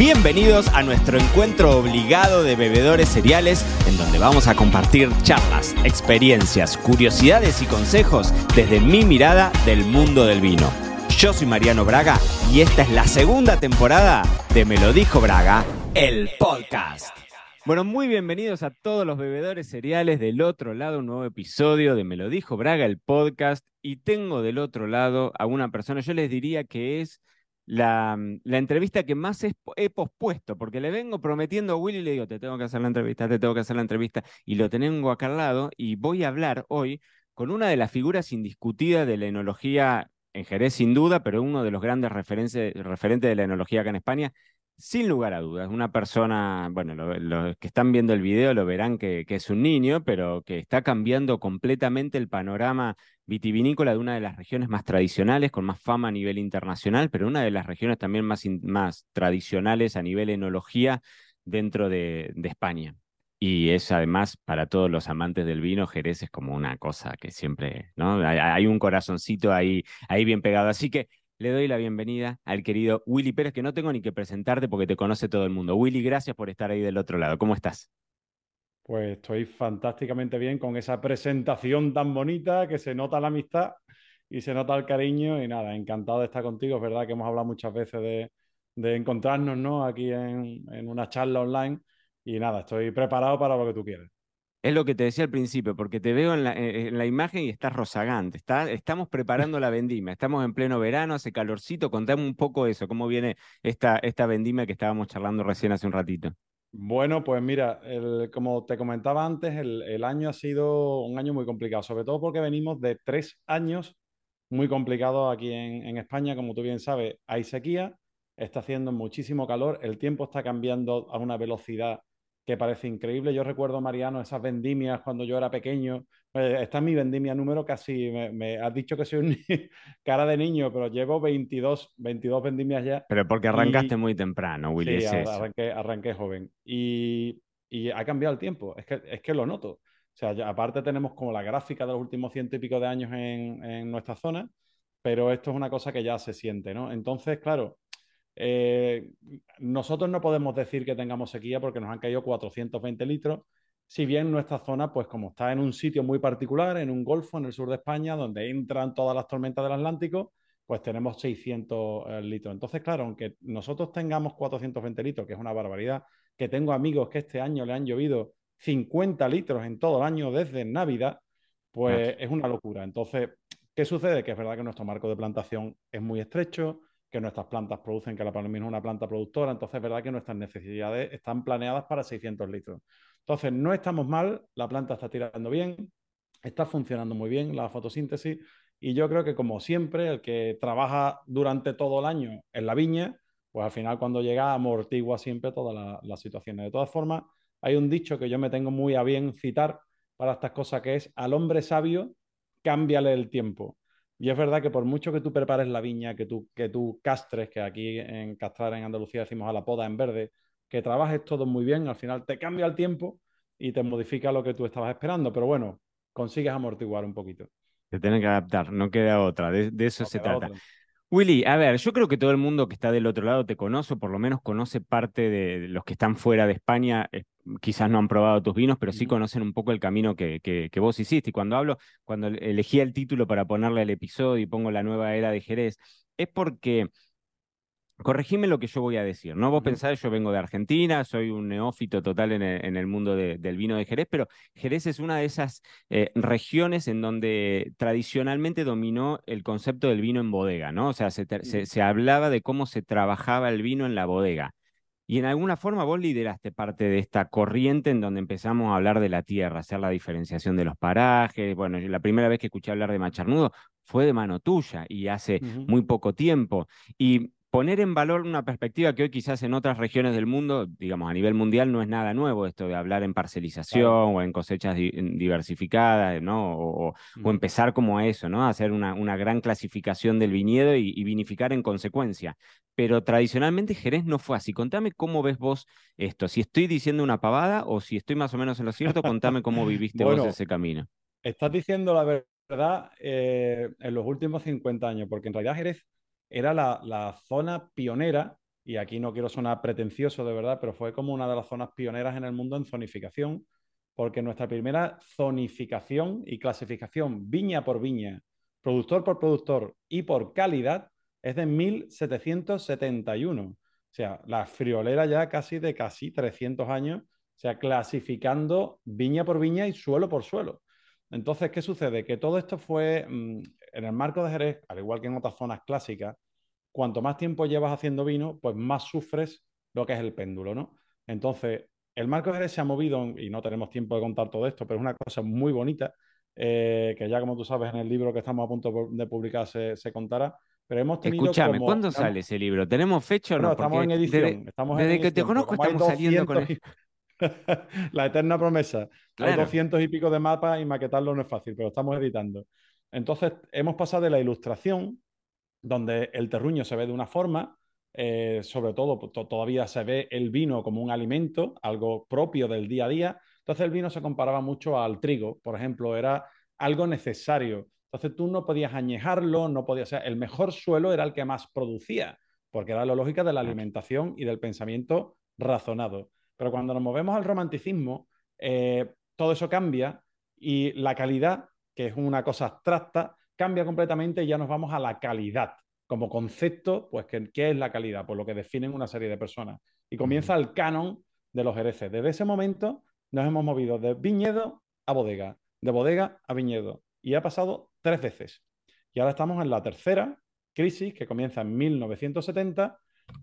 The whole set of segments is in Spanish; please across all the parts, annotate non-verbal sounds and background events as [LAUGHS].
Bienvenidos a nuestro encuentro obligado de bebedores cereales, en donde vamos a compartir charlas, experiencias, curiosidades y consejos desde mi mirada del mundo del vino. Yo soy Mariano Braga y esta es la segunda temporada de Me lo dijo Braga, el podcast. Bueno, muy bienvenidos a todos los bebedores cereales del otro lado, un nuevo episodio de Me lo dijo Braga, el podcast. Y tengo del otro lado a una persona, yo les diría que es la, la entrevista que más he pospuesto, porque le vengo prometiendo a Willy y le digo, te tengo que hacer la entrevista, te tengo que hacer la entrevista, y lo tengo acá al lado, y voy a hablar hoy con una de las figuras indiscutidas de la enología en Jerez sin duda, pero uno de los grandes referentes de la enología acá en España, sin lugar a dudas, una persona, bueno, los que están viendo el video lo verán que, es un niño, pero que está cambiando completamente el panorama vitivinícola de una de las regiones más tradicionales, con más fama a nivel internacional, pero una de las regiones también más, más tradicionales a nivel enología dentro de, España. Y es además para todos los amantes del vino, Jerez es como una cosa que siempre, ¿no? Hay, hay un corazoncito ahí, ahí bien pegado. Así que le doy la bienvenida al querido Willy Pérez, que no tengo ni que presentarte porque te conoce todo el mundo. Willy, gracias por estar ahí del otro lado. ¿Cómo estás? Pues estoy fantásticamente bien con esa presentación tan bonita que se nota la amistad y se nota el cariño y nada, encantado de estar contigo. Es verdad que hemos hablado muchas veces de, encontrarnos ¿no? aquí en, en una charla online y nada, estoy preparado para lo que tú quieras. Es lo que te decía al principio, porque te veo en la, en la imagen y estás rozagante. Está, estamos preparando la vendimia, estamos en pleno verano, hace calorcito. Contame un poco eso, cómo viene esta, esta vendimia que estábamos charlando recién hace un ratito. Bueno, pues mira, como te comentaba antes, el, año ha sido un año muy complicado, sobre todo porque venimos de tres años muy complicados aquí en, en España. Como tú bien sabes, hay sequía, está haciendo muchísimo calor, el tiempo está cambiando a una velocidad que parece increíble. Yo recuerdo, Mariano, esas vendimias cuando yo era pequeño. Eh, esta es mi vendimia número casi, me, has dicho que soy un [LAUGHS] cara de niño, pero llevo 22, 22 vendimias ya. Pero porque arrancaste muy temprano, Willy. Sí, arranqué, arranqué, joven. Y, y, ha cambiado el tiempo, es que, es que lo noto. O sea, aparte tenemos como la gráfica de los últimos ciento y pico de años en, en nuestra zona, pero esto es una cosa que ya se siente, ¿no? Entonces, claro, eh, nosotros no podemos decir que tengamos sequía porque nos han caído 420 litros, si bien nuestra zona, pues como está en un sitio muy particular, en un golfo en el sur de España, donde entran todas las tormentas del Atlántico, pues tenemos 600 eh, litros. Entonces, claro, aunque nosotros tengamos 420 litros, que es una barbaridad, que tengo amigos que este año le han llovido 50 litros en todo el año desde Navidad, pues es una locura. Entonces, ¿qué sucede? Que es verdad que nuestro marco de plantación es muy estrecho, que nuestras plantas producen, que la palomino es una planta productora, entonces es verdad que nuestras necesidades están planeadas para 600 litros. Entonces, no estamos mal, la planta está tirando bien, está funcionando muy bien la fotosíntesis y yo creo que como siempre, el que trabaja durante todo el año en la viña, pues al final cuando llega amortigua siempre todas las situaciones. De todas formas, hay un dicho que yo me tengo muy a bien citar para estas cosas que es al hombre sabio, cámbiale el tiempo. Y es verdad que por mucho que tú prepares la viña, que tú, que tú castres, que aquí en castrar en Andalucía decimos a la poda en verde, que trabajes todo muy bien, al final te cambia el tiempo y te modifica lo que tú estabas esperando. Pero bueno, consigues amortiguar un poquito. Te tienes que adaptar, no queda otra, de, eso se trata. Willy, a ver, yo creo que todo el mundo que está del otro lado te conoce, o por lo menos conoce parte de los que están fuera de España, eh, quizás no han probado tus vinos, pero sí conocen un poco el camino que, que, vos hiciste. Y cuando hablo, cuando elegí el título para ponerle al episodio y pongo la nueva era de Jerez, es porque corregime lo que yo voy a decir, ¿no? Vos pensás, yo vengo de Argentina, soy un neófito total en el, mundo del vino de Jerez, pero Jerez es una de esas eh, regiones en donde tradicionalmente dominó el concepto del vino en bodega, ¿no? O sea, se, hablaba de cómo se trabajaba el vino en la bodega. Y en alguna forma vos lideraste parte de esta corriente en donde empezamos a hablar de la tierra, hacer la diferenciación de los parajes. Bueno, la primera vez que escuché hablar de Macharnudo fue de mano tuya y hace muy poco tiempo. Y poner en valor una perspectiva que hoy quizás en otras regiones del mundo, digamos a nivel mundial, no es nada nuevo esto de hablar en parcelización o en cosechas diversificadas, ¿no? O, empezar como a eso, ¿no? Hacer una, una gran clasificación del viñedo y, vinificar en consecuencia. Pero tradicionalmente Jerez no fue así. Contame cómo ves vos esto. Si estoy diciendo una pavada o si estoy más o menos en lo cierto, contame cómo [LAUGHS] viviste vos ese camino. Estás diciendo la verdad eh, en los últimos 50 años, porque en realidad Jerez era la, zona pionera y aquí no quiero sonar pretencioso de verdad, pero fue como una de las zonas pioneras en el mundo en zonificación, porque nuestra primera zonificación y clasificación viña por viña, productor por productor y por calidad es de 1771. O sea, la friolera ya casi de casi 300 años, o sea, clasificando viña por viña y suelo por suelo. Entonces, ¿qué sucede? Que todo esto fue, mm, en el marco de Jerez, al igual que en otras zonas clásicas, cuanto más tiempo llevas haciendo vino, pues más sufres lo que es el péndulo, ¿no? Entonces, el marco de Jerez se ha movido, y no tenemos tiempo de contar todo esto, pero es una cosa muy bonita, eh, que ya como tú sabes en el libro que estamos a punto de publicar se, se contará, pero hemos tenido Escúchame, ¿cuándo sale ese libro? ¿Tenemos fecha o no? no estamos en edición. Desde, estamos desde en que te edición, conozco hay estamos saliendo con 200 y- [LAUGHS] La eterna promesa. Hay Claro. 200 y pico de mapas y maquetarlo no es fácil, pero estamos editando. Entonces, hemos pasado de la ilustración, donde el terruño se ve de una forma, eh, sobre todo pues, to- todavía se ve el vino como un alimento, algo propio del día a día. Entonces, el vino se comparaba mucho al trigo, por ejemplo, era algo necesario. Entonces, tú no podías añejarlo, no podías, o sea, el mejor suelo era el que más producía, porque era la lógica de la alimentación y del pensamiento razonado. Pero cuando nos movemos al romanticismo, eh, todo eso cambia y la calidad, que es una cosa abstracta, cambia completamente y ya nos vamos a la calidad. Como concepto, pues, ¿qué, qué es la calidad? Pues lo que definen una serie de personas. Y comienza el canon de los hereces. Desde ese momento nos hemos movido de viñedo a bodega, de bodega a viñedo. Y ha pasado tres veces. Y ahora estamos en la tercera crisis, que comienza en 1970,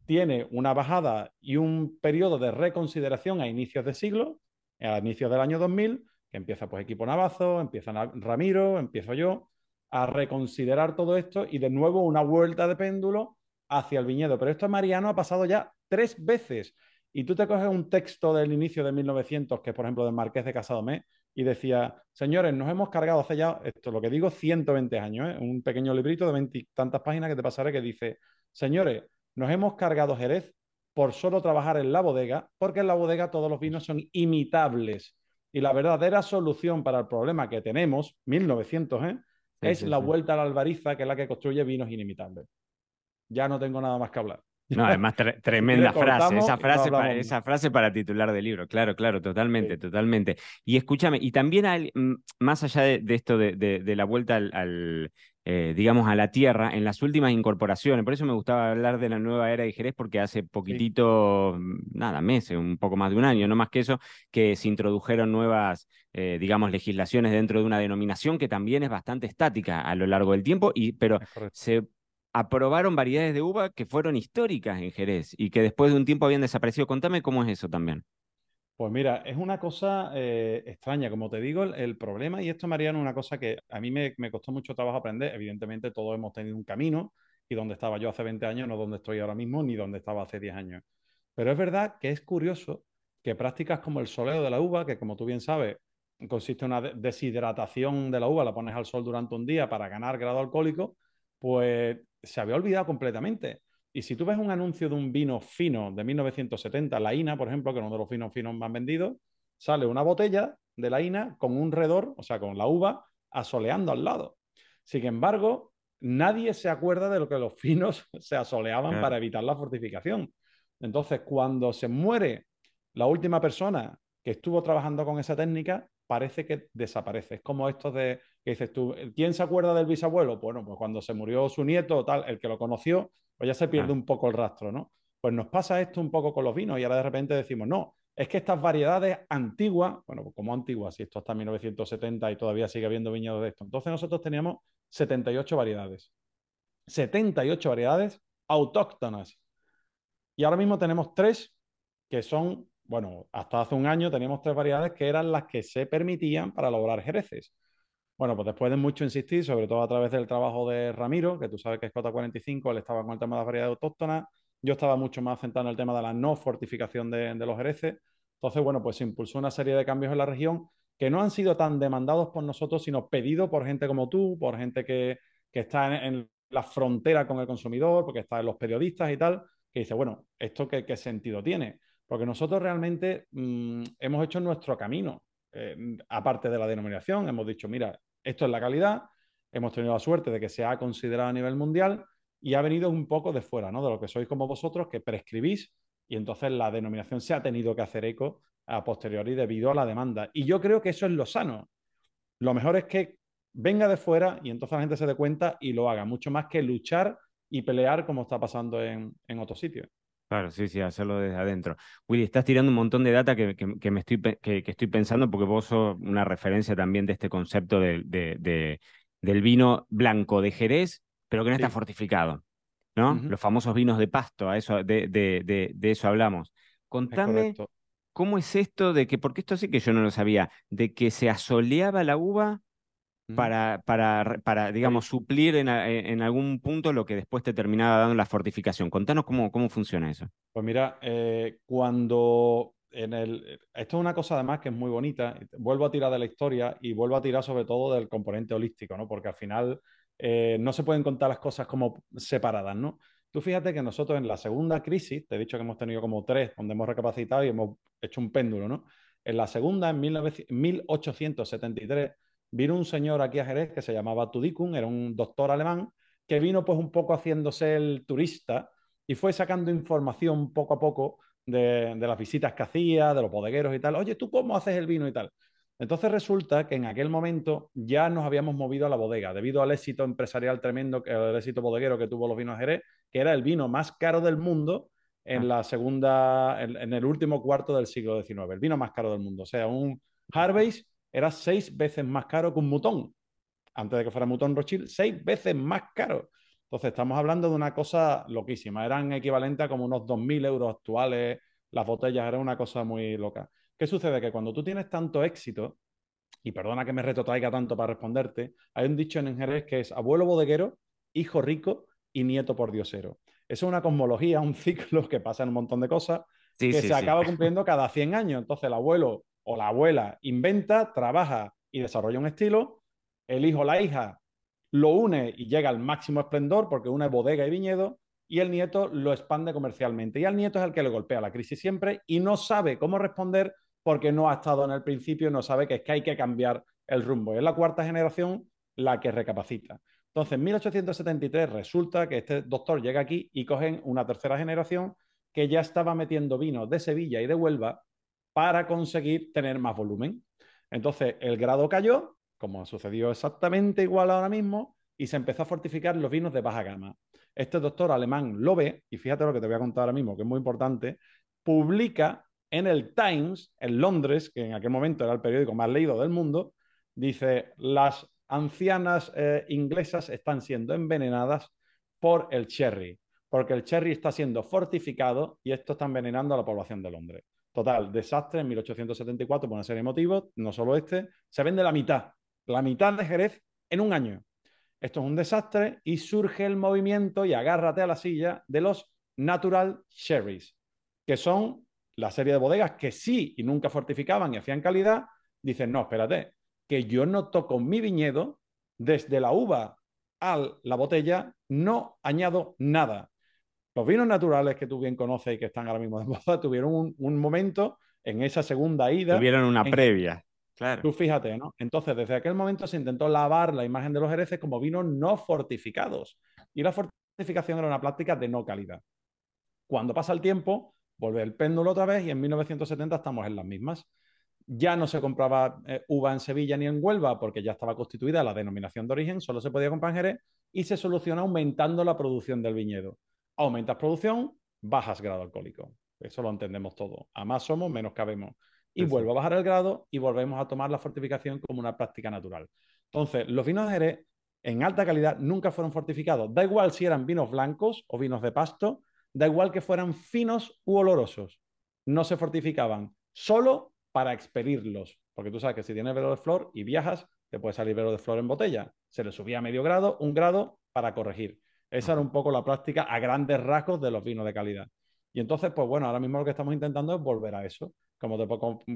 tiene una bajada y un periodo de reconsideración a inicios de siglo, a inicios del año 2000, que empieza pues equipo Navazo, empieza Ramiro, empiezo yo, a reconsiderar todo esto y de nuevo una vuelta de péndulo hacia el viñedo. Pero esto Mariano ha pasado ya tres veces. Y tú te coges un texto del inicio de 1900, que es por ejemplo del Marqués de Casadomé, y decía, señores, nos hemos cargado hace ya, esto lo que digo, 120 años, ¿eh? un pequeño librito de 20 y tantas páginas que te pasaré que dice, señores, nos hemos cargado Jerez por solo trabajar en la bodega, porque en la bodega todos los vinos son imitables. Y la verdadera solución para el problema que tenemos, 1900, ¿eh? Sí, es sí, la sí. vuelta a la albariza, que es la que construye vinos inimitables. Ya no tengo nada más que hablar. No, además tre- [LAUGHS] tremenda frase, esa frase, para, esa frase para titular de libro, claro, claro, totalmente, Sí. totalmente. Y escúchame, y también mm, más allá de, de esto de, de- de la vuelta al, al, eh, digamos, a la tierra, en las últimas incorporaciones, por eso me gustaba hablar de la nueva era de Jerez, porque hace poquitito, mm, nada, meses, un poco más de un año, no más que eso, que se introdujeron nuevas, eh, digamos, legislaciones dentro de una denominación que también es bastante estática a lo largo del tiempo, y, pero se aprobaron variedades de uva que fueron históricas en Jerez y que después de un tiempo habían desaparecido. Contame cómo es eso también. Pues mira, es una cosa eh, extraña, como te digo, el, problema, y esto, Mariano, es una cosa que a mí me, me costó mucho trabajo aprender. Evidentemente, todos hemos tenido un camino, y donde estaba yo hace 20 años, no donde estoy ahora mismo, ni donde estaba hace 10 años. Pero es verdad que es curioso que prácticas como el soleo de la uva, que como tú bien sabes, consiste en una de- deshidratación de la uva, la pones al sol durante un día para ganar grado alcohólico, pues se había olvidado completamente. Y si tú ves un anuncio de un vino fino de 1970, la INA, por ejemplo, que es uno de los vinos finos más vendidos, sale una botella de la INA con un redor, o sea, con la uva, asoleando al lado. Sin embargo, nadie se acuerda de lo que los [LAUGHS] finos se asoleaban Claro. para evitar la fortificación. Entonces, cuando se muere la última persona que estuvo trabajando con esa técnica, parece que desaparece. Es como esto de que dices tú, ¿quién se acuerda del bisabuelo? Bueno, pues cuando se murió su nieto o tal, el que lo conoció, pues ya se pierde un poco el rastro, ¿no? Pues nos pasa esto un poco con los vinos y ahora de repente decimos, no, es que estas variedades antiguas, bueno, pues como antiguas, si esto en 1970 y todavía sigue habiendo viñedos de esto. Entonces nosotros teníamos 78 variedades. 78 variedades autóctonas. Y ahora mismo tenemos tres que son, bueno, hasta hace un año teníamos tres variedades que eran las que se permitían para lograr jereces. Bueno, pues después de mucho insistir, sobre todo a través del trabajo de Ramiro, que tú sabes que es Cota 45, él estaba con el tema de las variedades autóctonas, yo estaba mucho más centrado en el tema de la no fortificación de, los jereces. Entonces, bueno, pues se impulsó una serie de cambios en la región que no han sido tan demandados por nosotros, sino pedidos por gente como tú, por gente que, que está en, en, la frontera con el consumidor, porque está en los periodistas y tal, que dice, bueno, ¿esto qué, qué sentido tiene? Porque nosotros realmente mmm, hemos hecho nuestro camino, eh, aparte de la denominación, hemos dicho, mira, esto es la calidad, hemos tenido la suerte de que se ha considerado a nivel mundial y ha venido un poco de fuera, ¿no? De lo que sois como vosotros, que prescribís y entonces la denominación se ha tenido que hacer eco a posteriori debido a la demanda. Y yo creo que eso es lo sano. Lo mejor es que venga de fuera y entonces la gente se dé cuenta y lo haga, mucho más que luchar y pelear como está pasando en, en otros sitios. Claro, sí, sí, hacerlo desde adentro. Willy, estás tirando un montón de data que, que, me estoy, que, estoy pensando porque vos sos una referencia también de este concepto de, de, del vino blanco de Jerez, pero que no está fortificado, ¿no? Los famosos vinos de pasto, a eso, de, de eso hablamos. Contame cómo es esto de que, porque esto sí que yo no lo sabía, de que se asoleaba la uva para, para, para digamos, suplir en, en, algún punto lo que después te terminaba dando la fortificación. Contanos cómo, cómo funciona eso. Pues mira, eh, cuando en el... Esto es una cosa además que es muy bonita. Vuelvo a tirar de la historia y vuelvo a tirar sobre todo del componente holístico, ¿no? Porque al final eh, no se pueden contar las cosas como separadas, ¿no? Tú fíjate que nosotros en la segunda crisis, te he dicho que hemos tenido como tres, donde hemos recapacitado y hemos hecho un péndulo, ¿no? En la segunda, en 1873, vino un señor aquí a Jerez que se llamaba Tudikun, era un doctor alemán, que vino pues un poco haciéndose el turista y fue sacando información poco a poco de, las visitas que hacía, de los bodegueros y tal. Oye, ¿tú cómo haces el vino y tal? Entonces resulta que en aquel momento ya nos habíamos movido a la bodega, debido al éxito empresarial tremendo, el éxito bodeguero que tuvo los vinos Jerez, que era el vino más caro del mundo en ah. la segunda, en, en el último cuarto del siglo XIX, el vino más caro del mundo. O sea, un Harvey's era seis veces más caro que un mutón. Antes de que fuera mutón Rothschild, seis veces más caro. Entonces, estamos hablando de una cosa loquísima. Eran equivalentes a como unos 2.000 euros actuales las botellas. Era una cosa muy loca. ¿Qué sucede? Que cuando tú tienes tanto éxito, y perdona que me retrotraiga tanto para responderte, hay un dicho en Jerez que es abuelo bodeguero, hijo rico y nieto por diosero. Eso es una cosmología, un [LAUGHS] ciclo que pasa en un montón de cosas que se acaba [LAUGHS] cumpliendo cada 100 años. Entonces, el abuelo o la abuela inventa, trabaja y desarrolla un estilo, el hijo o la hija lo une y llega al máximo esplendor porque une bodega y viñedo, y el nieto lo expande comercialmente. Y al nieto es el que le golpea la crisis siempre y no sabe cómo responder porque no ha estado en el principio, no sabe que es que hay que cambiar el rumbo. Es la cuarta generación la que recapacita. Entonces, en 1873 resulta que este doctor llega aquí y cogen una tercera generación que ya estaba metiendo vinos de Sevilla y de Huelva para conseguir tener más volumen. Entonces, el grado cayó, como sucedió exactamente igual ahora mismo, y se empezó a fortificar los vinos de baja gama. Este doctor alemán lo ve, y fíjate lo que te voy a contar ahora mismo, que es muy importante, publica en el Times, en Londres, que en aquel momento era el periódico más leído del mundo, dice, las ancianas eh, inglesas están siendo envenenadas por el cherry, porque el cherry está siendo fortificado y esto está envenenando a la población de Londres. Total, desastre en 1874 por una serie de motivos, no solo este, se vende la mitad, la mitad de Jerez en un año. Esto es un desastre y surge el movimiento, y agárrate a la silla, de los Natural Sherries, que son la serie de bodegas que sí y nunca fortificaban y hacían calidad. Dicen, no, espérate, que yo no toco mi viñedo desde la uva a la botella, no añado nada. Los vinos naturales que tú bien conoces y que están ahora mismo de [LAUGHS] moda tuvieron un, momento en esa segunda ida. Tuvieron una previa. Claro. Tú fíjate, ¿no? Entonces, desde aquel momento se intentó lavar la imagen de los hereces como vinos no fortificados. Y la fortificación era una práctica de no calidad. Cuando pasa el tiempo, vuelve el péndulo otra vez y en 1970 estamos en las mismas. Ya no se compraba eh, uva en Sevilla ni en Huelva porque ya estaba constituida la denominación de origen, solo se podía comprar en Jerez y se soluciona aumentando la producción del viñedo aumentas producción, bajas grado alcohólico. Eso lo entendemos todo. A más somos, menos cabemos. Y vuelvo a bajar el grado y volvemos a tomar la fortificación como una práctica natural. Entonces, los vinos de Jerez en alta calidad nunca fueron fortificados. Da igual si eran vinos blancos o vinos de pasto, da igual que fueran finos u olorosos. No se fortificaban solo para expedirlos. Porque tú sabes que si tienes velo de flor y viajas, te puede salir velo de flor en botella. Se le subía medio grado, un grado para corregir. Esa era un poco la práctica a grandes rasgos de los vinos de calidad. Y entonces, pues bueno, ahora mismo lo que estamos intentando es volver a eso. Como te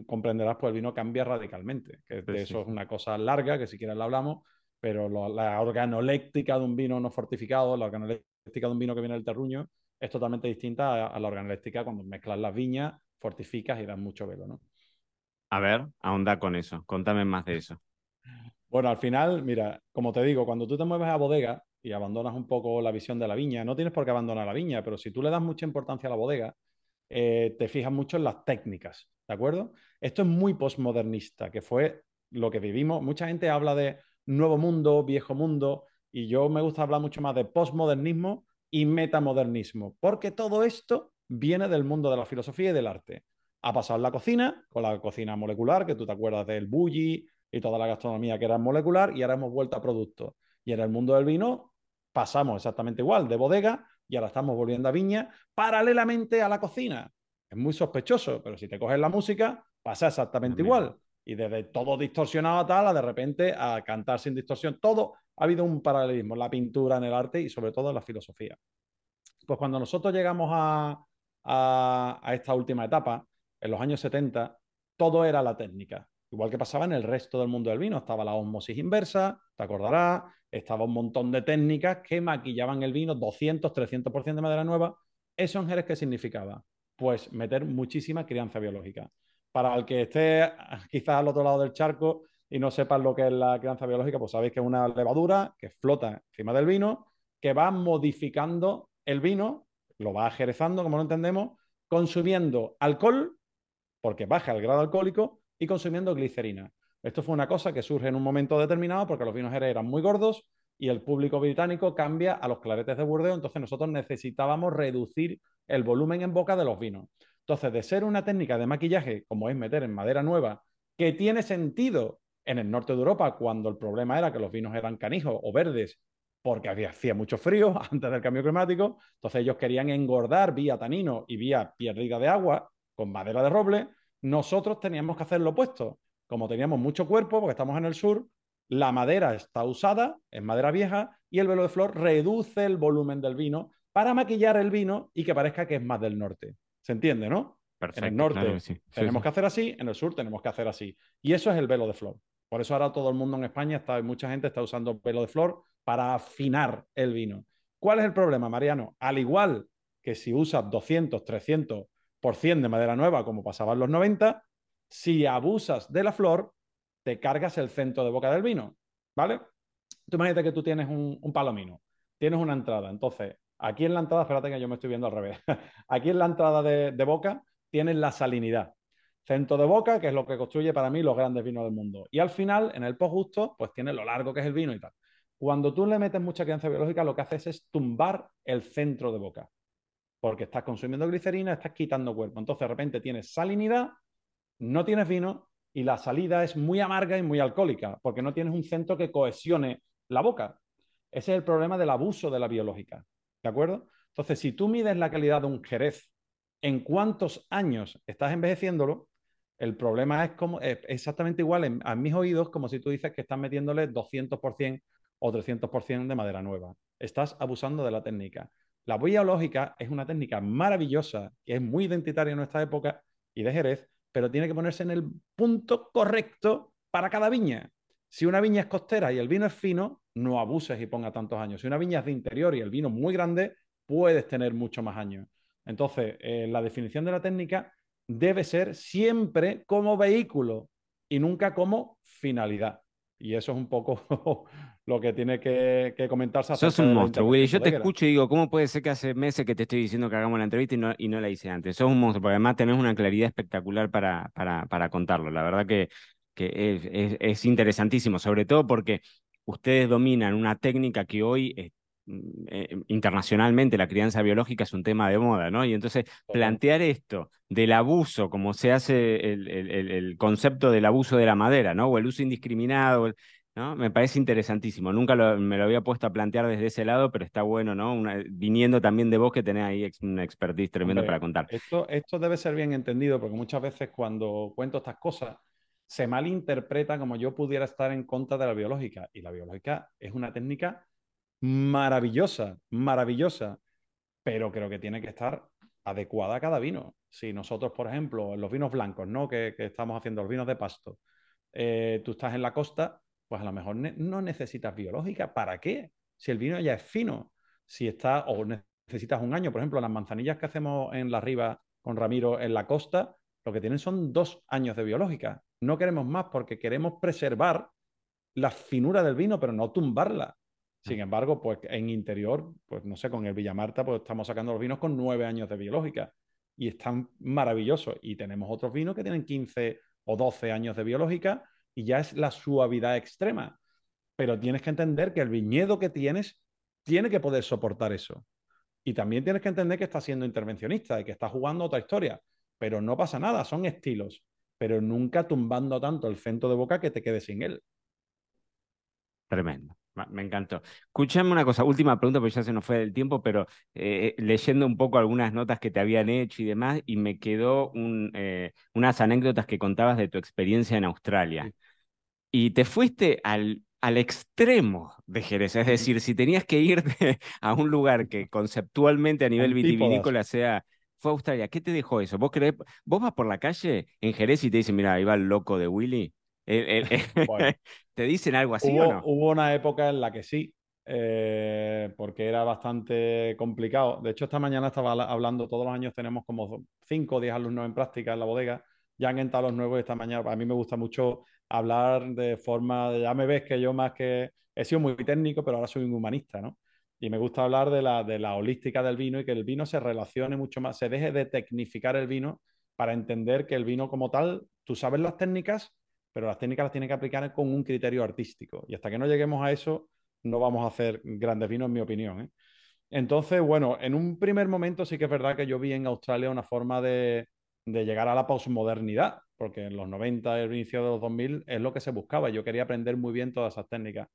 comprenderás, pues el vino cambia radicalmente. Que eso es una cosa larga, que si quieres la hablamos, pero la organoléctrica de un vino no fortificado, la organoléctrica de un vino que viene del terruño, es totalmente distinta a, la organoléctrica cuando mezclas las viñas, fortificas y das mucho velo, ¿no? A ver, ahonda con eso. Contame más de eso. Bueno, al final, mira, como te digo, cuando tú te mueves a bodega, y abandonas un poco la visión de la viña. No tienes por qué abandonar la viña, pero si tú le das mucha importancia a la bodega, eh, te fijas mucho en las técnicas, ¿de acuerdo? Esto es muy postmodernista, que fue lo que vivimos. Mucha gente habla de nuevo mundo, viejo mundo, y yo me gusta hablar mucho más de postmodernismo y metamodernismo, porque todo esto viene del mundo de la filosofía y del arte. Ha pasado en la cocina, con la cocina molecular, que tú te acuerdas del bulli y toda la gastronomía que era molecular, y ahora hemos vuelto a productos. Y en el mundo del vino pasamos exactamente igual, de bodega, y ahora estamos volviendo a viña, paralelamente a la cocina. Es muy sospechoso, pero si te coges la música, pasa exactamente igual. Y desde todo distorsionado a tal, a de repente a cantar sin distorsión, todo ha habido un paralelismo en la pintura, en el arte y sobre todo en la filosofía. Pues cuando nosotros llegamos a, a esta última etapa, en los años 70, todo era la técnica. Igual que pasaba en el resto del mundo del vino, estaba la osmosis inversa, te acordarás, estaba un montón de técnicas que maquillaban el vino 200, 300% de madera nueva. ¿Eso en Jerez qué significaba? Pues meter muchísima crianza biológica. Para el que esté [LAUGHS] quizás al otro lado del charco y no sepa lo que es la crianza biológica, pues sabéis que es una levadura que flota encima del vino, que va modificando el vino, lo va ajerezando, como lo entendemos, consumiendo alcohol, porque baja el grado alcohólico, y consumiendo glicerina. Esto fue una cosa que surge en un momento determinado porque los vinos eran muy gordos y el público británico cambia a los claretes de Burdeos, entonces nosotros necesitábamos reducir el volumen en boca de los vinos. Entonces, de ser una técnica de maquillaje, como es meter en madera nueva, que tiene sentido en el norte de Europa, cuando el problema era que los vinos eran canijos o verdes, porque había, hacía mucho frío [LAUGHS] antes del cambio climático, entonces ellos querían engordar vía tanino y vía pérdida de agua con madera de roble, nosotros teníamos que hacer lo opuesto. Como teníamos mucho cuerpo, porque estamos en el sur, la madera está usada, es madera vieja, y el velo de flor reduce el volumen del vino para maquillar el vino y que parezca que es más del norte. ¿Se entiende, no? Perfecto, en el norte tenemos que hacer así, en el sur tenemos que hacer así. Y eso es el velo de flor. Por eso ahora todo el mundo en España, está, mucha gente está usando velo de flor para afinar el vino. ¿Cuál es el problema, Mariano? Al igual que si usas 200, 300 de madera nueva, como pasaba en los 90, si abusas de la flor, te cargas el centro de boca del vino, ¿vale? Tú imagínate que tú tienes un, palomino, tienes una entrada, entonces, aquí en la entrada, espérate que yo me estoy viendo al revés, [LAUGHS] aquí en la entrada de, de boca tienes la salinidad, centro de boca, que es lo que construye para mí los grandes vinos del mundo, y al final, en el post justo, pues tienes lo largo que es el vino y tal. Cuando tú le metes mucha crianza biológica, lo que haces es tumbar el centro de boca porque estás consumiendo glicerina, estás quitando cuerpo. Entonces, de repente tienes salinidad, no tienes vino y la salida es muy amarga y muy alcohólica, porque no tienes un centro que cohesione la boca. Ese es el problema del abuso de la biológica. ¿De acuerdo? Entonces, si tú mides la calidad de un jerez en cuántos años estás envejeciéndolo, el problema es como exactamente igual a mis oídos como si tú dices que estás metiéndole 200% o 300% de madera nueva. Estás abusando de la técnica. La biológica es una técnica maravillosa, que es muy identitaria en nuestra época y de Jerez, pero tiene que ponerse en el punto correcto para cada viña. Si una viña es costera y el vino es fino, no abuses y ponga tantos años. Si una viña es de interior y el vino muy grande, puedes tener mucho más años. Entonces, eh, la definición de la técnica debe ser siempre como vehículo y nunca como finalidad. Y eso es un poco [LAUGHS] lo que tiene que, que comentarse. Sos un monstruo, Willy. Yo te escucho y digo, ¿cómo puede ser que hace meses que te estoy diciendo que hagamos la entrevista y no, y no la hice antes? Sos un monstruo, porque además tenés una claridad espectacular para, para, para contarlo. La verdad que, que es, es, interesantísimo, sobre todo porque ustedes dominan una técnica que hoy eh, internacionalmente la crianza biológica es un tema de moda, ¿no? Y entonces plantear esto del abuso, como se hace el, el, el, concepto del abuso de la madera, ¿no? O el uso indiscriminado, ¿no? Me parece interesantísimo. Nunca me lo había puesto a plantear desde ese lado, pero está bueno, ¿no? viniendo también de vos que tenés ahí una expertise tremendo para contar. Esto, esto debe ser bien entendido, porque muchas veces cuando cuento estas cosas se malinterpreta como yo pudiera estar en contra de la biológica. Y la biológica es una técnica maravillosa, maravillosa, pero creo que tiene que estar adecuada a cada vino. Si nosotros, por ejemplo, en los vinos blancos, ¿no? Que, estamos haciendo, los vinos de pasto, eh, tú estás en la costa pues a lo mejor no necesitas biológica. ¿Para qué? Si el vino ya es fino, si está, o necesitas un año, por ejemplo, las manzanillas que hacemos en la riba con Ramiro en la costa, lo que tienen son dos años de biológica. No queremos más porque queremos preservar la finura del vino, pero no tumbarla. Sin embargo, pues en interior, pues no sé, con el Villamarta, pues estamos sacando los vinos con nueve años de biológica y están maravillosos. Y tenemos otros vinos que tienen 15 o 12 años de biológica y ya es la suavidad extrema. Pero tienes que entender que el viñedo que tienes tiene que poder soportar eso. Y también tienes que entender que está siendo intervencionista y que está jugando otra historia. Pero no pasa nada, son estilos. Pero nunca tumbando tanto el centro de boca que te quedes sin él. Tremendo. Me encantó. Escuchame una cosa, última pregunta, porque ya se nos fue del tiempo, pero eh, leyendo un poco algunas notas que te habían hecho y demás, y me quedó eh, unas anécdotas que contabas de tu experiencia en Australia. Y te fuiste al al extremo de Jerez. Es decir, si tenías que irte a un lugar que [LAUGHS] conceptualmente a nivel vitivinícola sea, fue Australia, ¿qué te dejó eso? ¿Vos, crees, vos vas por la calle en Jerez y te dicen, mira, ahí va el loco de Willy? [LAUGHS] ¿Te dicen algo así hubo, o no? Hubo una época en la que sí, eh, porque era bastante complicado. De hecho, esta mañana estaba hablando, todos los años tenemos como 5 o 10 alumnos en práctica en la bodega, ya han entrado los nuevos esta mañana. A mí me gusta mucho hablar de forma, ya me ves que yo más que he sido muy técnico, pero ahora soy un humanista, ¿no? Y me gusta hablar de la, de la holística del vino y que el vino se relacione mucho más, se deje de tecnificar el vino para entender que el vino como tal, tú sabes las técnicas, pero las técnicas las tienes que aplicar con un criterio artístico. Y hasta que no lleguemos a eso, no vamos a hacer grandes vinos, en mi opinión. ¿eh? Entonces, bueno, en un primer momento sí que es verdad que yo vi en Australia una forma de, de llegar a la posmodernidad, porque en los 90 y el inicio de los 2000 es lo que se buscaba. Yo quería aprender muy bien todas esas técnicas.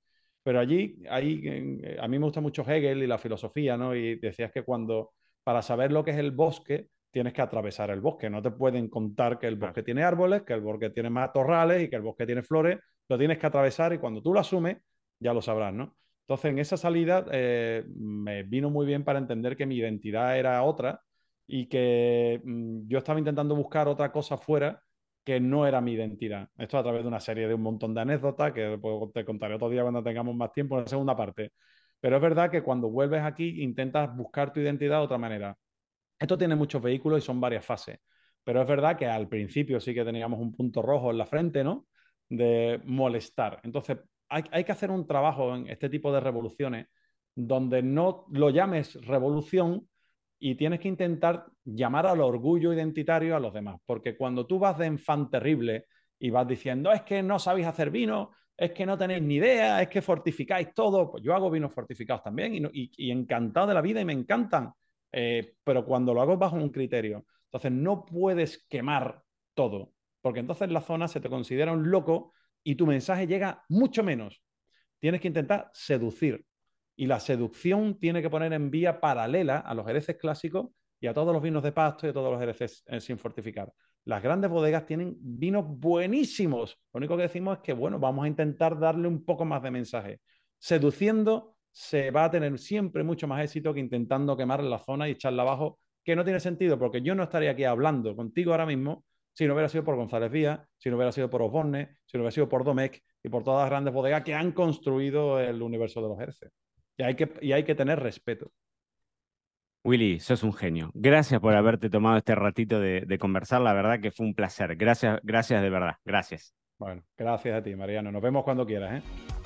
Pero allí, ahí, a mí me gusta mucho Hegel y la filosofía, ¿no? Y decías que cuando, para saber lo que es el bosque, tienes que atravesar el bosque. No te pueden contar que el bosque tiene árboles, que el bosque tiene matorrales y que el bosque tiene flores. Lo tienes que atravesar y cuando tú lo asumes, ya lo sabrás, ¿no? Entonces, en esa salida eh, me vino muy bien para entender que mi identidad era otra y que mm, yo estaba intentando buscar otra cosa fuera que no era mi identidad. Esto a través de una serie de un montón de anécdotas que te contaré otro día cuando tengamos más tiempo en la segunda parte. Pero es verdad que cuando vuelves aquí intentas buscar tu identidad de otra manera. Esto tiene muchos vehículos y son varias fases. Pero es verdad que al principio sí que teníamos un punto rojo en la frente, ¿no? De molestar. Entonces, hay, que hacer un trabajo en este tipo de revoluciones donde no lo llames revolución, y tienes que intentar llamar al orgullo identitario a los demás, porque cuando tú vas de enfant terrible y vas diciendo, es que no sabéis hacer vino, es que no tenéis ni idea, es que fortificáis todo, pues yo hago vinos fortificados también y, encantado de la vida y me encantan, eh, pero cuando lo hago bajo un criterio, entonces no puedes quemar todo, porque entonces la zona se te considera un loco y tu mensaje llega mucho menos. Tienes que intentar seducir, y la seducción tiene que poner en vía paralela a los hereces clásicos y a todos los vinos de pasto y a todos los hereces eh, sin fortificar. Las grandes bodegas tienen vinos buenísimos. Lo único que decimos es que, bueno, vamos a intentar darle un poco más de mensaje. Seduciendo se va a tener siempre mucho más éxito que intentando quemar la zona y echarla abajo, que no tiene sentido, porque yo no estaría aquí hablando contigo ahora mismo si no hubiera sido por González Díaz, si no hubiera sido por Osborne, si no hubiera sido por Domecq y por todas las grandes bodegas que han construido el universo de los hereces. Y hay que, y hay que tener respeto. Willy, sos un genio. Gracias por haberte tomado este ratito de, conversar. La verdad que fue un placer. Gracias, gracias de verdad. Gracias. Bueno, gracias a ti, Mariano. Nos vemos cuando quieras. ¿eh?